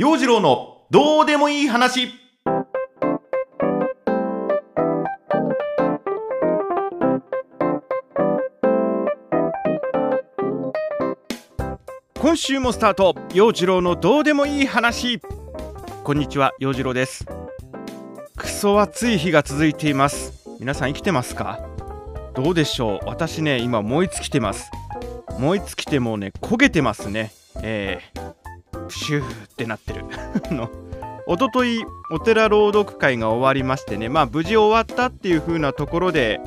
陽次郎のどうでもいい話。今週もスタート陽次郎のどうでもいい話。こんにちは陽次郎です。クソ暑い日が続いています。皆さん生きてますか？どうでしょう？私ね今燃え尽きてます。燃え尽きてもうね焦げてますね。えー、プシューってなってる。のおとといお寺朗読会が終わりましてね。まあ無事終わったっていう風なところで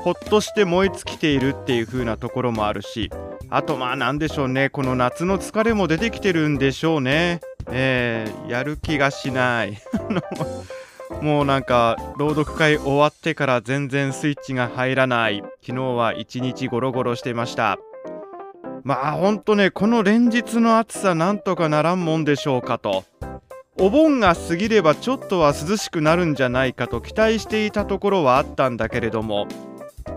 ほっとして燃え尽きているっていう風なところもあるしあとまあなんでしょうね。この夏の疲れも出てきてるんでしょうね。えー、やる気がしない。もうなんか朗読会終わってから全然スイッチが入らない。昨日は一日ゴロゴロしてました。まあほんとねこの連日の暑さなんとかならんもんでしょうかと。お盆が過ぎればちょっとは涼しくなるんじゃないかと期待していたところはあったんだけれども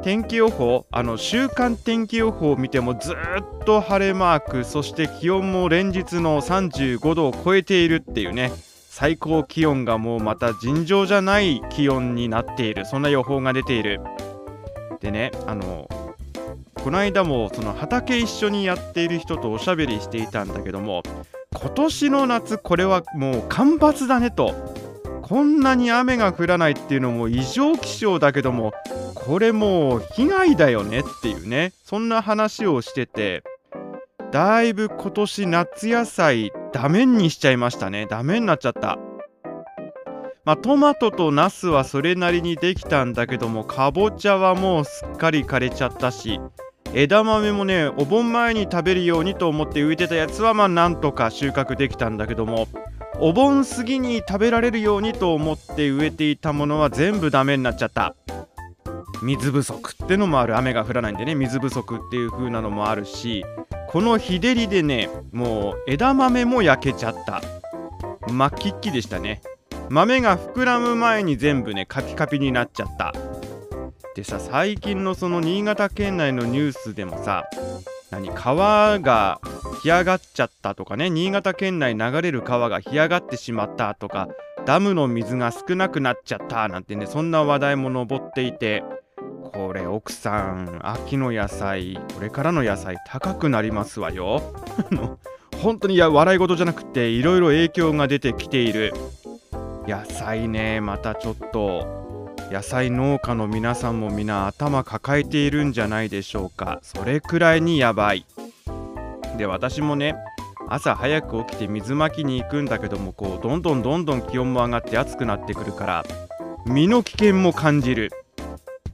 天気予報あの週間天気予報を見てもずっと晴れマークそして気温も連日の35度を超えているっていうね最高気温がもうまた尋常じゃない気温になっているそんな予報が出ている。でねあのこの間もその畑一緒にやっている人とおしゃべりしていたんだけども今年の夏これはもう干ばつだねとこんなに雨が降らないっていうのも異常気象だけどもこれもう被害だよねっていうねそんな話をしててだいぶ今年夏野菜ダメにしちゃいましたね。ダメになっちゃった。まあ、トマトとナスはそれなりにできたんだけどもかぼちゃはもうすっかり枯れちゃったし枝豆もねお盆前に食べるようにと思って植えてたやつはまあなんとか収穫できたんだけどもお盆過ぎに食べられるようにと思って植えていたものは全部ダメになっちゃった。水不足ってのもある。雨が降らないんでね水不足っていう風なのもあるしこの日照りでねもう枝豆も焼けちゃった。真っきっきでしたね。豆が膨らむ前に全部ねカピカピになっちゃった。でさ最近のその新潟県内のニュースでもさ何川が干上がっちゃったとかね新潟県内流れる川が干上がってしまったとかダムの水が少なくなっちゃったなんてねそんな話題も上っていてこれ奥さん秋の野菜これからの野菜高くなりますわよ。本当にいや笑い事じゃなくていろいろ影響が出てきている。野菜ねまたちょっと野菜農家の皆さんも皆頭抱えているんじゃないでしょうか。それくらいにやばい。で私もね朝早く起きて水まきに行くんだけどもこうどんどんどんどん気温も上がって暑くなってくるから身の危険も感じる。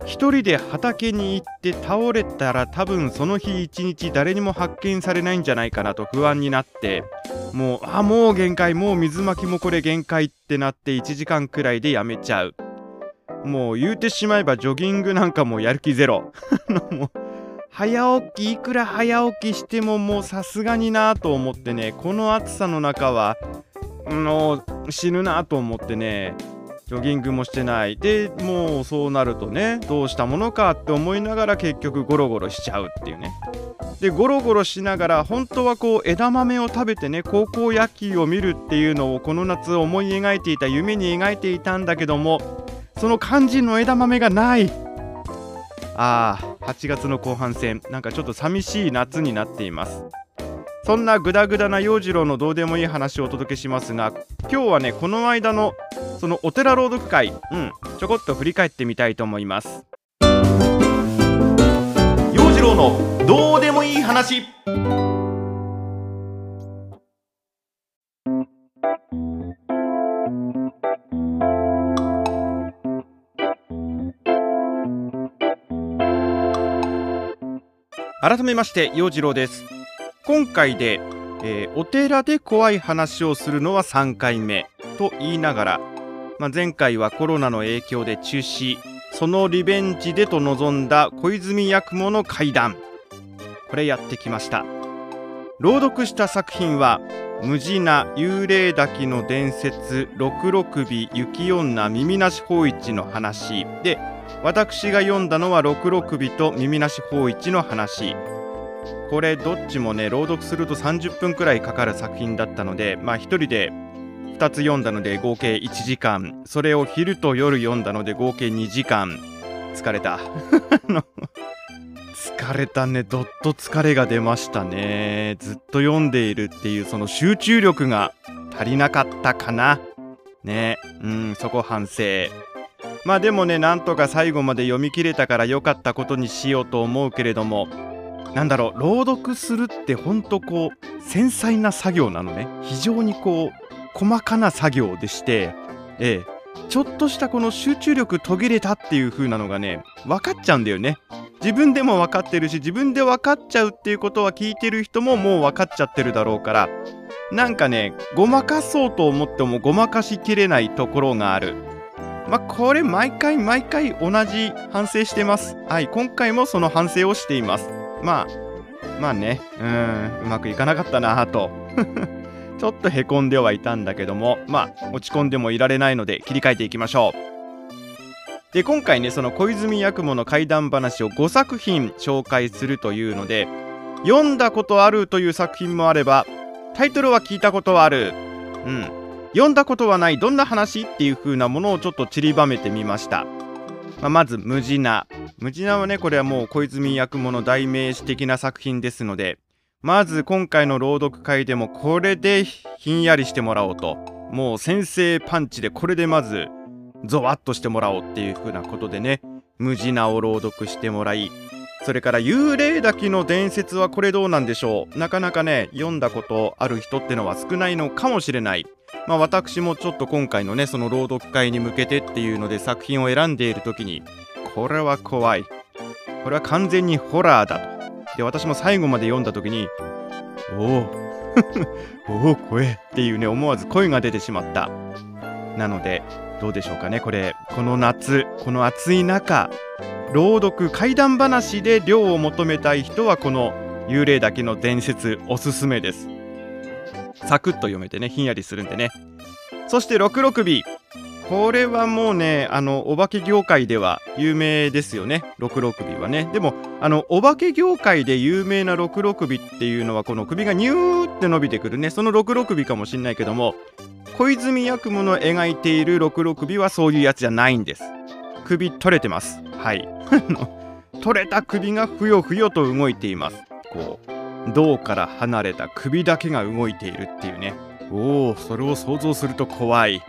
一人で畑に行って倒れたら多分その日一日誰にも発見されないんじゃないかなと不安になってもうあもう限界もう水まきもこれ限界ってなって1時間くらいでやめちゃう。もう言うてしまえばジョギングなんかもやる気ゼロ。もう早起きいくら早起きしてももうさすがになと思ってねこの暑さの中はもう死ぬなと思ってねジョギングもしてない。でもうそうなるとねどうしたものかって思いながら結局ゴロゴロしちゃうっていうね。でゴロゴロしながら本当はこう枝豆を食べてね高校野球を見るっていうのをこの夏思い描いていた夢に描いていたんだけどもその肝心の枝豆がない。あー8月の後半戦。なんかちょっと寂しい夏になっています。そんなグダグダな洋次郎のどうでもいい話をお届けしますが今日はねこの間のそのお寺朗読会、うん、ちょこっと振り返ってみたいと思います。洋次郎のどうでもいい話。改めまして洋次郎です。今回で、えー、お寺で怖い話をするのは3回目と言いながら、まあ、前回はコロナの影響で中止そのリベンジでと臨んだ小泉八雲の会談これやってきました。朗読した作品は無地な幽霊滝の伝説六六尾雪女耳なし法一の話で私が読んだのは六六尾と耳なし法一の話。これどっちもね朗読すると30分くらいかかる作品だったのでまあ1人で2つ読んだので合計1時間。それを昼と夜読んだので合計2時間。疲れた。疲れたね。どっと疲れが出ましたね。ずっと読んでいるっていうその集中力が足りなかったかな。ね。うんそこ反省。まあでもねなんとか最後まで読み切れたから良かったことにしようと思うけれどもなんだろう朗読するってほんとこう繊細な作業なのね。非常にこう細かな作業でしてええ。ちょっとしたこの集中力途切れたっていう風なのがね分かっちゃうんだよね。自分でも分かってるし自分で分かっちゃうっていうことは聞いてる人ももう分かっちゃってるだろうから。なんかねごまかそうと思ってもごまかしきれないところがある。まあこれ毎回毎回同じ反省してます。はい今回もその反省をしています。まあまあねうんうまくいかなかったなぁと。ちょっとへこんではいたんだけどもまあ落ち込んでもいられないので切り替えていきましょう。で今回ねその小泉八雲の怪談話を5作品紹介するというので読んだことあるという作品もあればタイトルは聞いたことはある。うん。読んだことはないどんな話？っていう風なものをちょっと散りばめてみました、まあ、まず「ムジナ」ムジナはねこれはもう小泉八雲の代名詞的な作品ですのでまず今回の朗読会でもこれでひんやりしてもらおうと。もう先生パンチでこれでまずゾワッとしてもらおうっていう風なことでね無地なを朗読してもらいそれから幽霊滝の伝説はこれどうなんでしょう。なかなかね読んだことある人ってのは少ないのかもしれない。まあ私もちょっと今回のねその朗読会に向けてっていうので作品を選んでいる時にこれは怖い。これは完全にホラーだと。で私も最後まで読んだ時にお おおお声っていうね思わず声が出てしまった。なのでどうでしょうかねこれこの夏この暑い中。朗読怪談話で涼を求めたい人はこの幽霊岳の伝説おすすめです。サクッと読めてねひんやりするんでね。そして六六尾これはもうねあのお化け業界では有名ですよね。六六尾はね。でもあのお化け業界で有名な六六尾っていうのはこの首がニューって伸びてくるね。その六六尾かもしんないけども小泉八雲の描いている六六尾はそういうやつじゃないんです。首取れてます。はい。取れた首がふよふよと動いています。こう銅から離れた首だけが動いているっていうね。おおそれを想像すると怖い。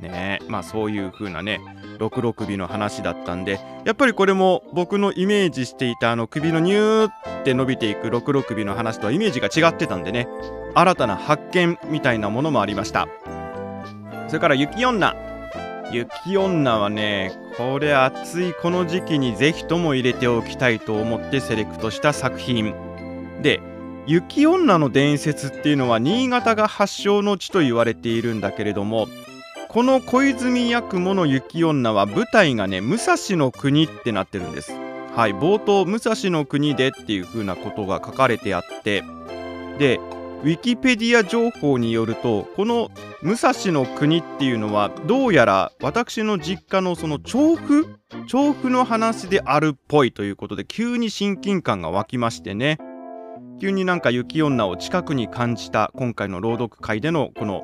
ね。まあそういう風なね六六尾の話だったんでやっぱりこれも僕のイメージしていたあの首のニューって伸びていく六六尾の話とはイメージが違ってたんでね新たな発見みたいなものもありました。それから雪女。雪女はねこれ暑いこの時期にぜひとも入れておきたいと思ってセレクトした作品。で雪女の伝説っていうのは新潟が発祥の地と言われているんだけれどもこの小泉八雲の雪女は舞台がね武蔵の国ってなってるんです。はい冒頭武蔵の国でっていう風なことが書かれてあって。でウィキペディア情報によるとこの武蔵の国っていうのはどうやら私の実家のその調布調布の話であるっぽいということで急に親近感が湧きましてね。急になんか雪女を近くに感じた今回の朗読会でのこの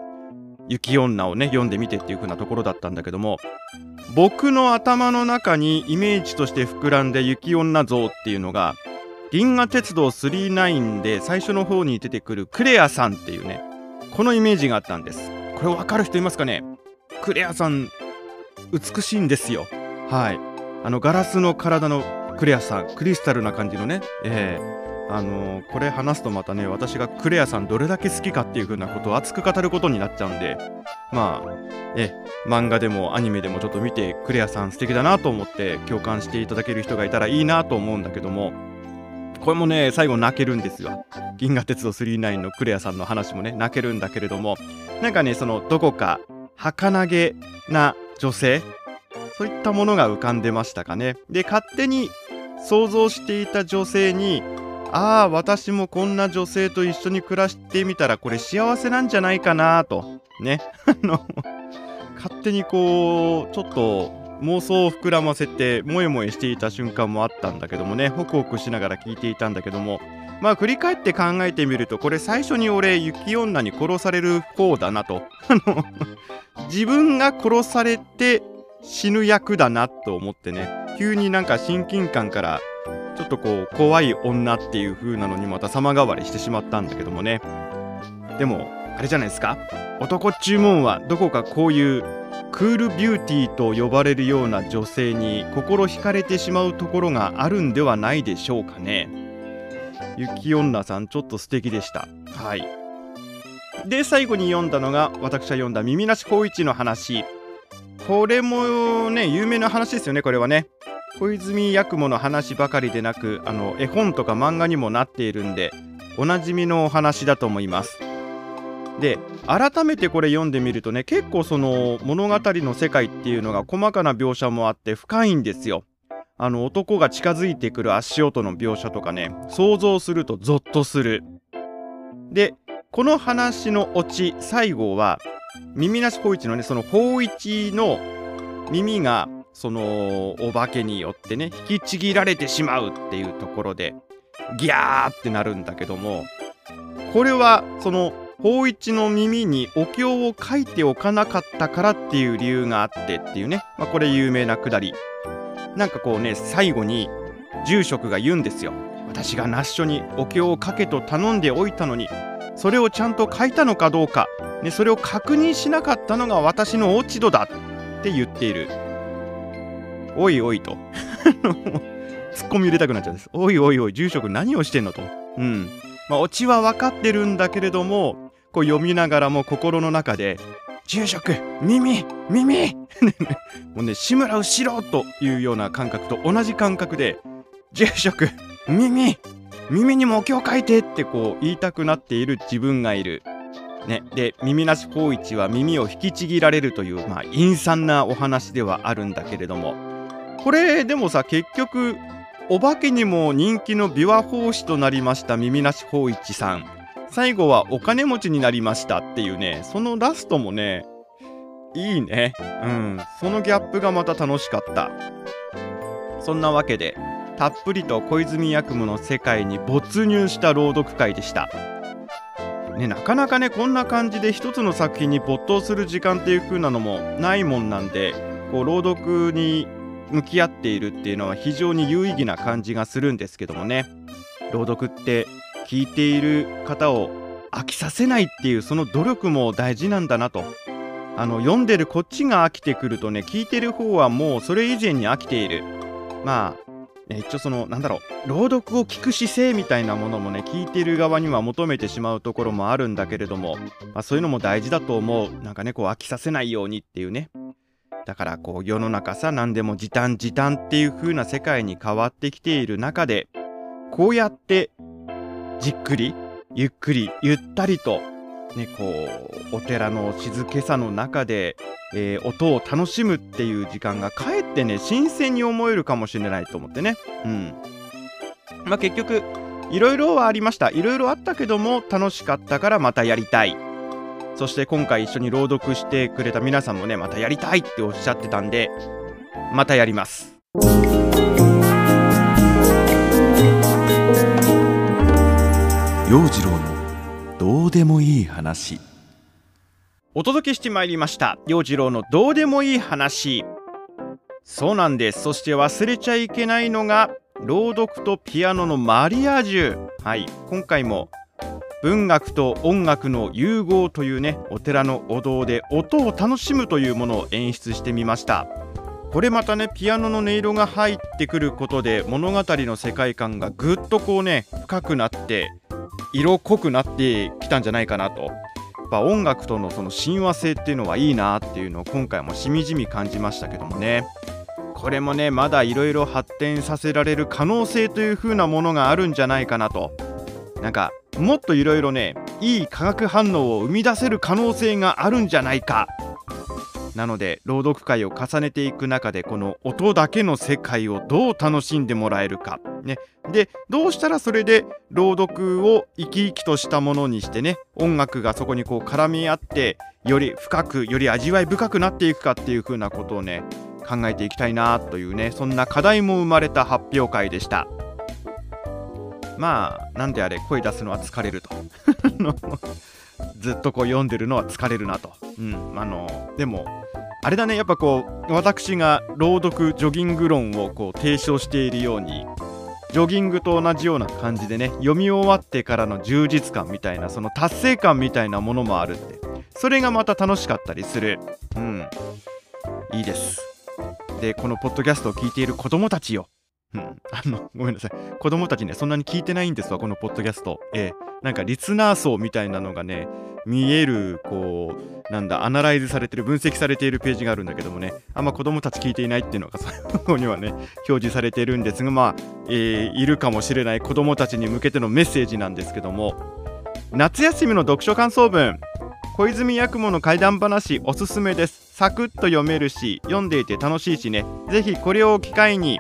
雪女をね読んでみてっていう風なところだったんだけども僕の頭の中にイメージとして膨らんで雪女像っていうのが銀河鉄道999で最初の方に出てくるクレアさんっていうねこのイメージがあったんです。これ分かる人いますかね？クレアさん美しいんですよ。はい。あのガラスの体のクレアさんクリスタルな感じのね。えー、あのー、これ話すとまたね私がクレアさんどれだけ好きかっていう風なことを熱く語ることになっちゃうんでまあえ。漫画でもアニメでもちょっと見てクレアさん素敵だなと思って共感していただける人がいたらいいなと思うんだけどもこれもね、最後泣けるんですよ。銀河鉄道999のクレアさんの話もね、泣けるんだけれども、なんかね、その、どこか、儚げな女性、そういったものが浮かんでましたかね。で、勝手に想像していた女性に、ああ、私もこんな女性と一緒に暮らしてみたら、これ幸せなんじゃないかなと、ね。あの、勝手にこう、ちょっと、妄想を膨らませてもえもえしていた瞬間もあったんだけどもね。ホクホクしながら聞いていたんだけども。まあ振り返って考えてみるとこれ最初に俺雪女に殺される方だなと。あの自分が殺されて死ぬ役だなと思ってね。急になんか親近感からちょっとこう怖い女っていう風なのにまた様変わりしてしまったんだけどもね。でもあれじゃないですか。男注文はどこかこういうクールビューティーと呼ばれるような女性に心惹かれてしまうところがあるんではないでしょうかね。雪女さんちょっと素敵でした。はい。で最後に読んだのが私が読んだ耳なし光一の話。これもね有名な話ですよねこれはね。小泉八雲の話ばかりでなくあの絵本とか漫画にもなっているんでおなじみのお話だと思います。で改めてこれ読んでみるとね結構その物語の世界っていうのが細かな描写もあって深いんですよ。あの男が近づいてくる足音の描写とかね想像するとゾッとする。でこの話のオチ最後は耳なし光一のねその法一の耳がそのお化けによってね引きちぎられてしまうっていうところでギャーってなるんだけどもこれはその法一の耳にお経を書いておかなかったからっていう理由があってっていうね、まあ、これ有名なくだり。なんかこうね最後に住職が言うんですよ。私が那須書にお経を書けと頼んでおいたのにそれをちゃんと書いたのかどうか、ね、それを確認しなかったのが私の落ち度だって言っている。おいおいと。ツッコミ入れたくなっちゃうんです。おいおいおい住職何をしてんのと。うん。まあオチは分かってるんだけれどもこう読みながらも心の中で住職耳耳 もうね志村後ろというような感覚と同じ感覚で住職耳耳にもお経書いてってこう言いたくなっている自分がいる。ね、で耳なし光一は耳を引きちぎられるという、まあ、陰惨なお話ではあるんだけれどもこれでもさ結局お化けにも人気の琵琶法師となりました耳なし光一さん最後はお金持ちになりましたっていうねそのラストもねいいね。うん。そのギャップがまた楽しかった。そんなわけでたっぷりと小泉八雲の世界に没入した朗読会でした。ね、なかなかねこんな感じで一つの作品に没頭する時間っていう風なのもないもんなんでこう朗読に向き合っているっていうのは非常に有意義な感じがするんですけどもね。朗読って聞いている方を飽きさせないっていうその努力も大事なんだなと。あの読んでるこっちが飽きてくるとね聞いてる方はもうそれ以前に飽きている。まあね、一応そのなんだろう朗読を聞く姿勢みたいなものもね聞いている側には求めてしまうところもあるんだけれども、まあ、そういうのも大事だと思う。なんかねこう飽きさせないようにっていうね。だからこう世の中さ何でも時短時短っていう風な世界に変わってきている中でこうやってじっくりゆっくりゆったりとねこうお寺の静けさの中でえー、音を楽しむっていう時間がかえってね新鮮に思えるかもしれないと思ってね。うん。まあ結局いろいろはありました。いろいろあったけども楽しかったからまたやりたい。そして今回一緒に朗読してくれた皆さんもねまたやりたいっておっしゃってたんでまたやります。陽次郎のどうでもいい話。お届けしてまいりました。陽次郎のどうでもいい話。そうなんです。そして忘れちゃいけないのが朗読とピアノのマリアージュ。はい。今回も文学と音楽の融合というねお寺のお堂で音を楽しむというものを演出してみました。これまたねピアノの音色が入ってくることで物語の世界観がぐっとこうね深くなって色濃くなってきたんじゃないかなと。ぱ音楽とのその親和性っていうのはいいなっていうのを今回もしみじみ感じましたけどもね。これもねまだいろいろ発展させられる可能性という風なものがあるんじゃないかなと。なんかもっといろいろねいい化学反応を生み出せる可能性があるんじゃないか。なので朗読会を重ねていく中でこの音だけの世界をどう楽しんでもらえるか、ね、でどうしたらそれで朗読を生き生きとしたものにしてね音楽がそこにこう絡み合ってより深くより味わい深くなっていくかっていう風なことをね考えていきたいなというねそんな課題も生まれた発表会でした。まあなんであれ声出すのは疲れると。ずっとこう読んでるのは疲れるなと、うん、あのでもあれだね。やっぱこう私が朗読ジョギング論をこう提唱しているようにジョギングと同じような感じでね読み終わってからの充実感みたいなその達成感みたいなものもあるって。それがまた楽しかったりする。うん。いいです。でこのポッドキャストを聞いている子供たちよ。うん、あのごめんなさい。子供たちねそんなに聞いてないんですわこのポッドキャスト。ええ。なんかリスナー層みたいなのがね見えるこうなんだアナライズされてる分析されているページがあるんだけどもねあんま子供たち聞いていないっていうのが最後にはね表示されているんですがまあ、えー、いるかもしれない子供たちに向けてのメッセージなんですけども夏休みの読書感想文。小泉八雲の怪談話おすすめです。サクッと読めるし読んでいて楽しいしね。ぜひこれを機会に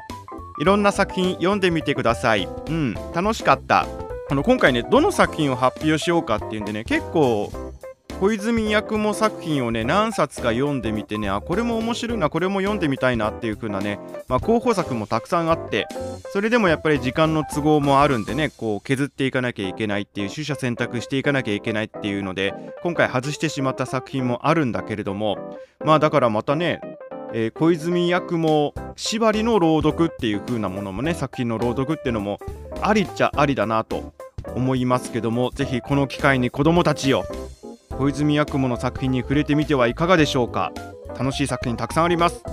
いろんな作品読んでみてください。うん楽しかった。あの今回ねどの作品を発表しようかっていうんでね結構小泉八雲作品をね何冊か読んでみてねあこれも面白いなこれも読んでみたいなっていう風なね、まあ、候補作もたくさんあってそれでもやっぱり時間の都合もあるんでねこう削っていかなきゃいけないっていう取捨選択していかなきゃいけないっていうので今回外してしまった作品もあるんだけれどもまあだからまたねえー、小泉八雲縛りの朗読っていう風なものもね作品の朗読っていうのもありっちゃありだなと思いますけどもぜひこの機会に子どもたちよ小泉八雲の作品に触れてみてはいかがでしょうか。楽しい作品たくさんあります。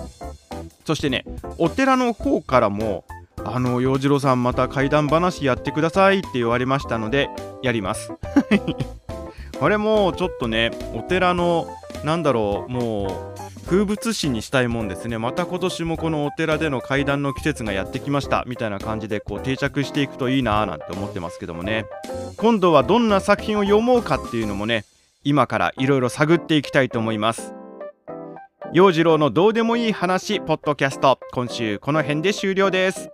そしてねお寺の方からもあの洋次郎さんまた怪談話やってくださいって言われましたのでやります。これもちょっとねお寺のなんだろうもう風物詩にしたいもんですね。また今年もこのお寺での階段の季節がやってきました。みたいな感じでこう定着していくといいなーなんて思ってますけどもね。今度はどんな作品を読もうかっていうのもね今からいろいろ探っていきたいと思います。陽次郎のどうでもいい話ポッドキャスト今週この辺で終了です。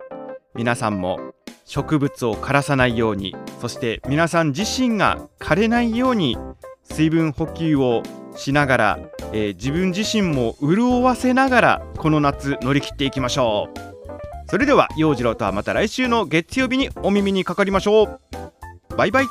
皆さんも植物を枯らさないようにそして皆さん自身が枯れないように水分補給をしながら、えー、自分自身も潤わせながらこの夏乗り切っていきましょう。それでは陽次郎とはまた来週の月曜日にお耳にかかりましょう。バイバイ。